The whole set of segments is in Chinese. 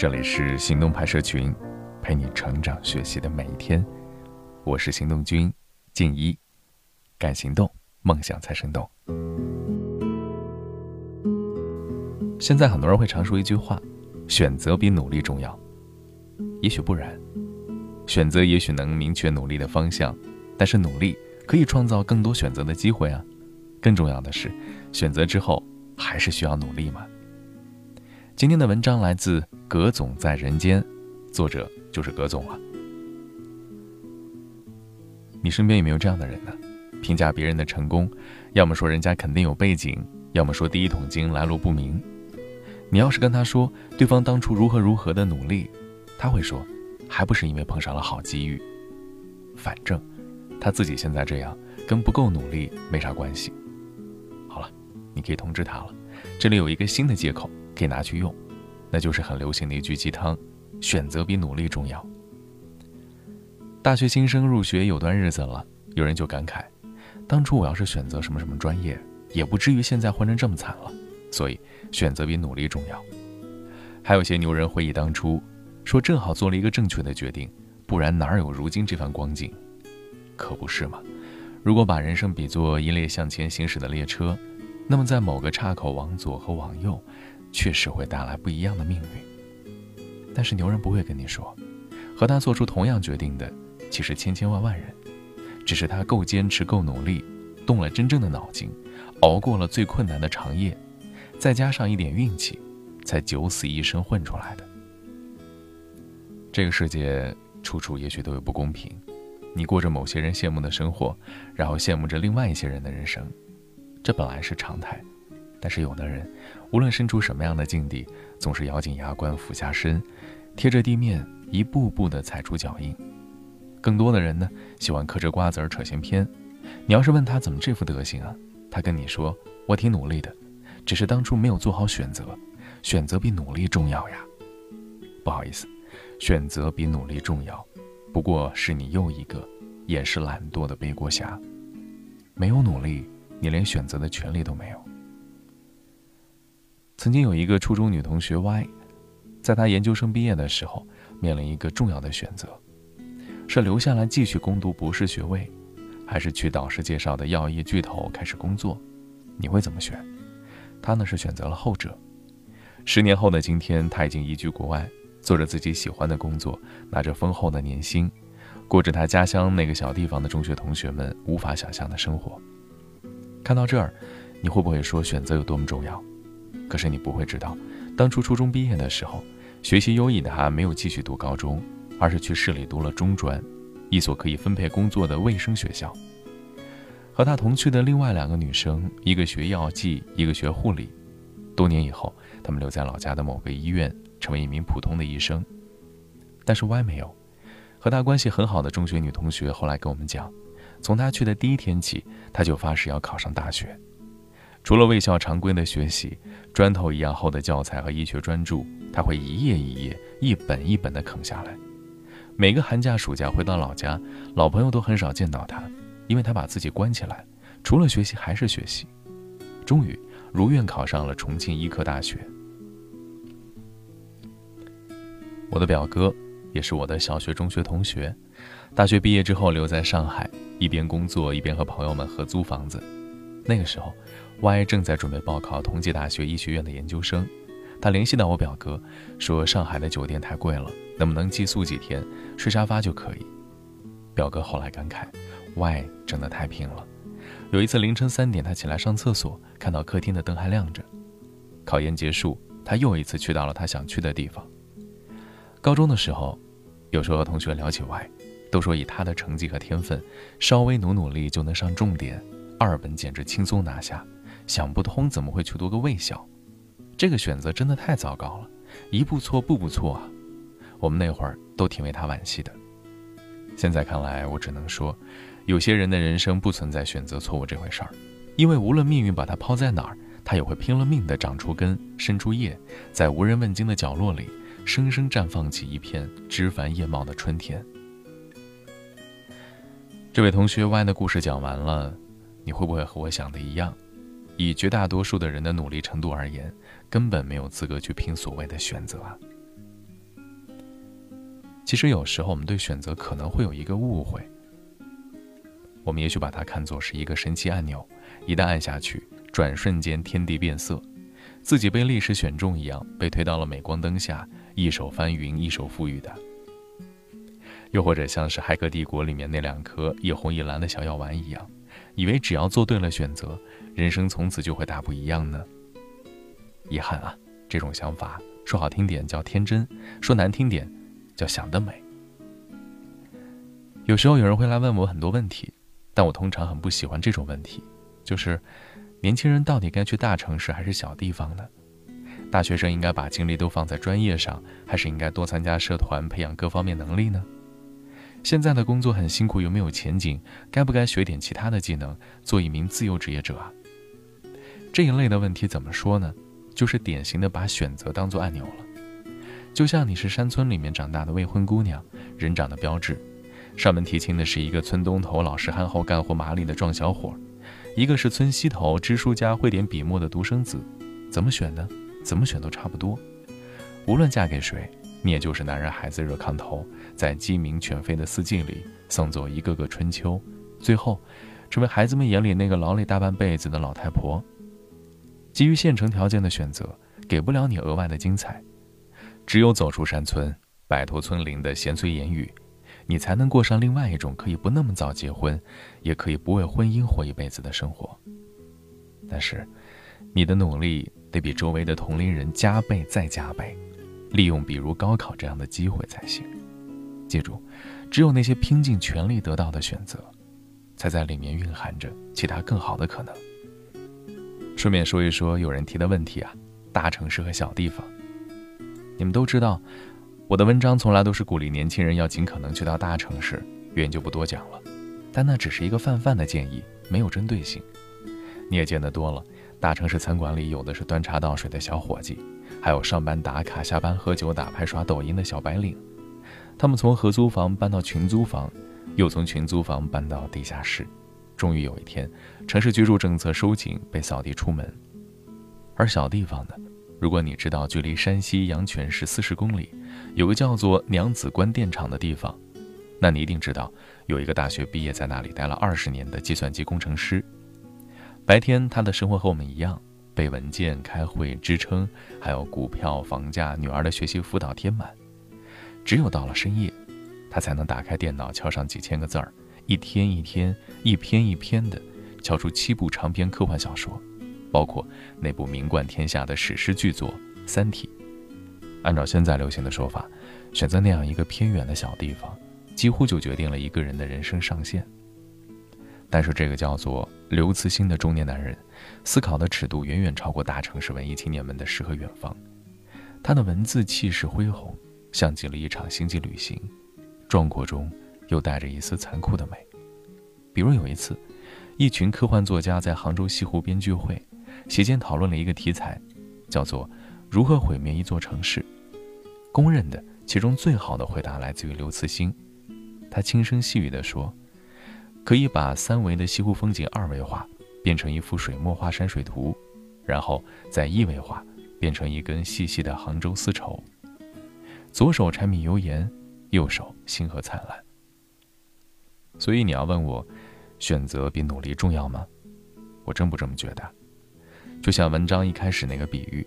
这里是行动拍摄群，陪你成长学习的每一天。我是行动君静一，敢行动，梦想才生动。现在很多人会常说一句话：选择比努力重要。也许不然，选择也许能明确努力的方向，但是努力可以创造更多选择的机会啊。更重要的是，选择之后还是需要努力嘛。今天的文章来自葛总在人间，作者就是葛总了。你身边有没有这样的人呢？评价别人的成功，要么说人家肯定有背景，要么说第一桶金来路不明。你要是跟他说对方当初如何如何的努力，他会说，还不是因为碰上了好机遇。反正他自己现在这样，跟不够努力没啥关系。好了，你可以通知他了。这里有一个新的借口。可以拿去用，那就是很流行的一句鸡汤：选择比努力重要。大学新生入学有段日子了，有人就感慨：当初我要是选择什么什么专业，也不至于现在混成这么惨了。所以，选择比努力重要。还有些牛人回忆当初，说正好做了一个正确的决定，不然哪有如今这番光景？可不是嘛！如果把人生比作一列向前行驶的列车，那么在某个岔口往左和往右。确实会带来不一样的命运，但是牛人不会跟你说，和他做出同样决定的其实千千万万人，只是他够坚持、够努力，动了真正的脑筋，熬过了最困难的长夜，再加上一点运气，才九死一生混出来的。这个世界处处也许都有不公平，你过着某些人羡慕的生活，然后羡慕着另外一些人的人生，这本来是常态。但是有的人，无论身处什么样的境地，总是咬紧牙关俯下身，贴着地面一步步地踩出脚印。更多的人呢，喜欢嗑着瓜子儿扯闲篇。你要是问他怎么这副德行啊，他跟你说：“我挺努力的，只是当初没有做好选择，选择比努力重要呀。”不好意思，选择比努力重要，不过是你又一个掩饰懒惰的背锅侠。没有努力，你连选择的权利都没有。曾经有一个初中女同学 Y，在她研究生毕业的时候，面临一个重要的选择：是留下来继续攻读博士学位，还是去导师介绍的药业巨头开始工作？你会怎么选？她呢是选择了后者。十年后的今天，她已经移居国外，做着自己喜欢的工作，拿着丰厚的年薪，过着她家乡那个小地方的中学同学们无法想象的生活。看到这儿，你会不会说选择有多么重要？可是你不会知道，当初初中毕业的时候，学习优异的他没有继续读高中，而是去市里读了中专，一所可以分配工作的卫生学校。和他同去的另外两个女生，一个学药剂，一个学护理。多年以后，他们留在老家的某个医院，成为一名普通的医生。但是 Y 没有。和他关系很好的中学女同学后来跟我们讲，从他去的第一天起，他就发誓要考上大学。除了卫校常规的学习，砖头一样厚的教材和医学专著，他会一页一页、一本一本地啃下来。每个寒假、暑假回到老家，老朋友都很少见到他，因为他把自己关起来，除了学习还是学习。终于如愿考上了重庆医科大学。我的表哥也是我的小学、中学同学，大学毕业之后留在上海，一边工作一边和朋友们合租房子。那个时候。Y 正在准备报考同济大学医学院的研究生，他联系到我表哥，说上海的酒店太贵了，能不能寄宿几天，睡沙发就可以。表哥后来感慨，Y 真的太拼了。有一次凌晨三点，他起来上厕所，看到客厅的灯还亮着。考研结束，他又一次去到了他想去的地方。高中的时候，有时候和同学聊起 Y，都说以他的成绩和天分，稍微努努力就能上重点，二本简直轻松拿下。想不通怎么会去读个卫校，这个选择真的太糟糕了，一步错步步错啊！我们那会儿都挺为他惋惜的。现在看来，我只能说，有些人的人生不存在选择错误这回事儿，因为无论命运把他抛在哪儿，他也会拼了命的长出根、伸出叶，在无人问津的角落里，生生绽放起一片枝繁叶茂的春天。这位同学 Y 的故事讲完了，你会不会和我想的一样？以绝大多数的人的努力程度而言，根本没有资格去拼所谓的选择啊！其实有时候我们对选择可能会有一个误会，我们也许把它看作是一个神奇按钮，一旦按下去，转瞬间天地变色，自己被历史选中一样，被推到了镁光灯下，一手翻云，一手覆雨的。又或者像是《骇客帝国》里面那两颗一红一蓝的小药丸一样，以为只要做对了选择，人生从此就会大不一样呢？遗憾啊，这种想法说好听点叫天真，说难听点叫想得美。有时候有人会来问我很多问题，但我通常很不喜欢这种问题，就是年轻人到底该去大城市还是小地方呢？大学生应该把精力都放在专业上，还是应该多参加社团，培养各方面能力呢？现在的工作很辛苦，有没有前景？该不该学点其他的技能，做一名自由职业者啊？这一类的问题怎么说呢？就是典型的把选择当做按钮了。就像你是山村里面长大的未婚姑娘，人长的标致，上门提亲的是一个村东头老实憨厚、干活麻利的壮小伙，一个是村西头知书家、会点笔墨的独生子，怎么选呢？怎么选都差不多。无论嫁给谁。你也就是男人孩子热炕头，在鸡鸣犬吠的四季里送走一个个春秋，最后成为孩子们眼里那个劳累大半辈子的老太婆。基于现成条件的选择，给不了你额外的精彩。只有走出山村，摆脱村邻的闲碎言语，你才能过上另外一种可以不那么早结婚，也可以不为婚姻活一辈子的生活。但是，你的努力得比周围的同龄人加倍再加倍。利用比如高考这样的机会才行。记住，只有那些拼尽全力得到的选择，才在里面蕴含着其他更好的可能。顺便说一说有人提的问题啊，大城市和小地方。你们都知道，我的文章从来都是鼓励年轻人要尽可能去到大城市，原因就不多讲了。但那只是一个泛泛的建议，没有针对性。你也见得多了，大城市餐馆里有的是端茶倒水的小伙计。还有上班打卡、下班喝酒、打牌、刷抖音的小白领，他们从合租房搬到群租房，又从群租房搬到地下室，终于有一天，城市居住政策收紧，被扫地出门。而小地方呢？如果你知道，距离山西阳泉市四十公里，有个叫做娘子关电厂的地方，那你一定知道，有一个大学毕业在那里待了二十年的计算机工程师。白天，他的生活和我们一样。被文件、开会、支撑，还有股票、房价、女儿的学习辅导填满。只有到了深夜，他才能打开电脑，敲上几千个字儿，一天一天、一篇一篇的敲出七部长篇科幻小说，包括那部名冠天下的史诗巨作《三体》。按照现在流行的说法，选择那样一个偏远的小地方，几乎就决定了一个人的人生上限。但是这个叫做刘慈欣的中年男人。思考的尺度远远超过大城市文艺青年们的诗和远方，他的文字气势恢宏，像极了一场星际旅行，壮阔中又带着一丝残酷的美。比如有一次，一群科幻作家在杭州西湖边聚会，席间讨论了一个题材，叫做“如何毁灭一座城市”。公认的其中最好的回答来自于刘慈欣，他轻声细语地说：“可以把三维的西湖风景二维化。”变成一幅水墨画山水图，然后再一维化，变成一根细细的杭州丝绸。左手柴米油盐，右手星河灿烂。所以你要问我，选择比努力重要吗？我真不这么觉得。就像文章一开始那个比喻，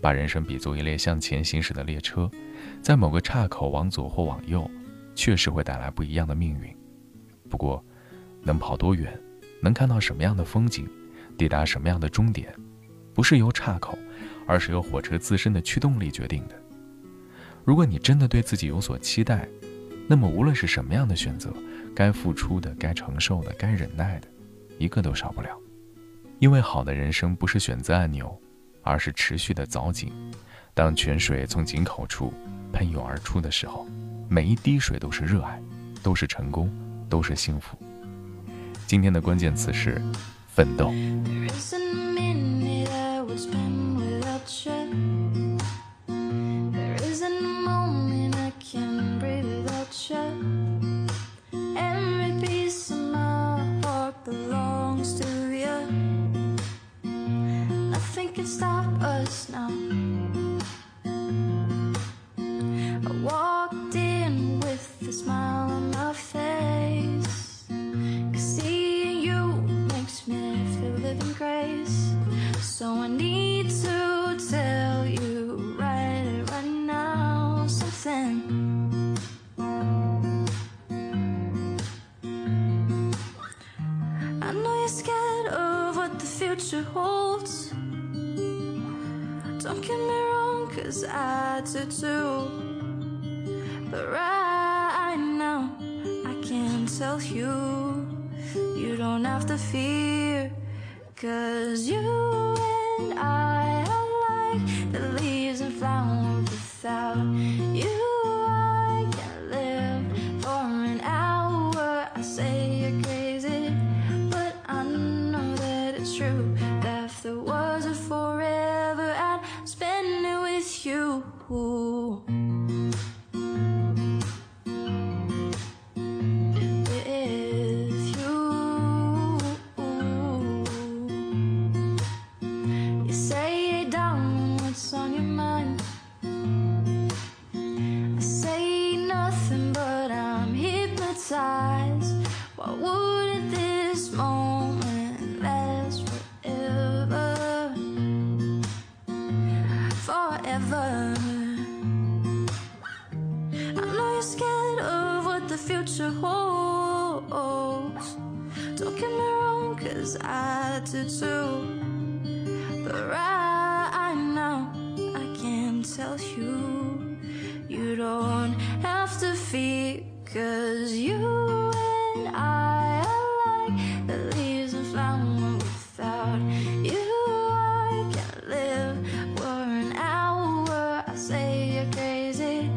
把人生比作一列向前行驶的列车，在某个岔口往左或往右，确实会带来不一样的命运。不过，能跑多远？能看到什么样的风景，抵达什么样的终点，不是由岔口，而是由火车自身的驱动力决定的。如果你真的对自己有所期待，那么无论是什么样的选择，该付出的、该承受的、该忍耐的，一个都少不了。因为好的人生不是选择按钮，而是持续的凿井。当泉水从井口处喷涌而出的时候，每一滴水都是热爱，都是成功，都是幸福。今天的关键词是奋斗。Don't get me wrong, cause I do too. But right now, I can't tell you, you don't have to fear. Cause you and I are like the leaves and flowers without you. I can't live for an hour. I say cause I do. But right now, I can tell you, you don't have to fear, cause you and I are like the leaves and flowers without you. I can't live for an hour. I say you're crazy,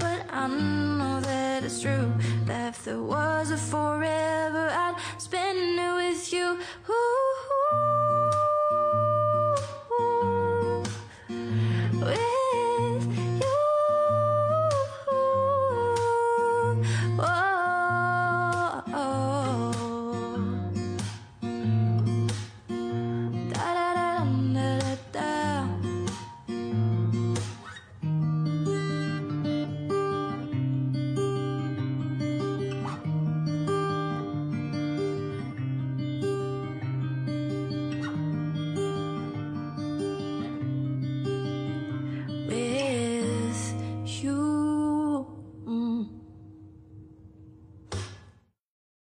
but I know that it's true. That if there was a forever, I'd spend it with you.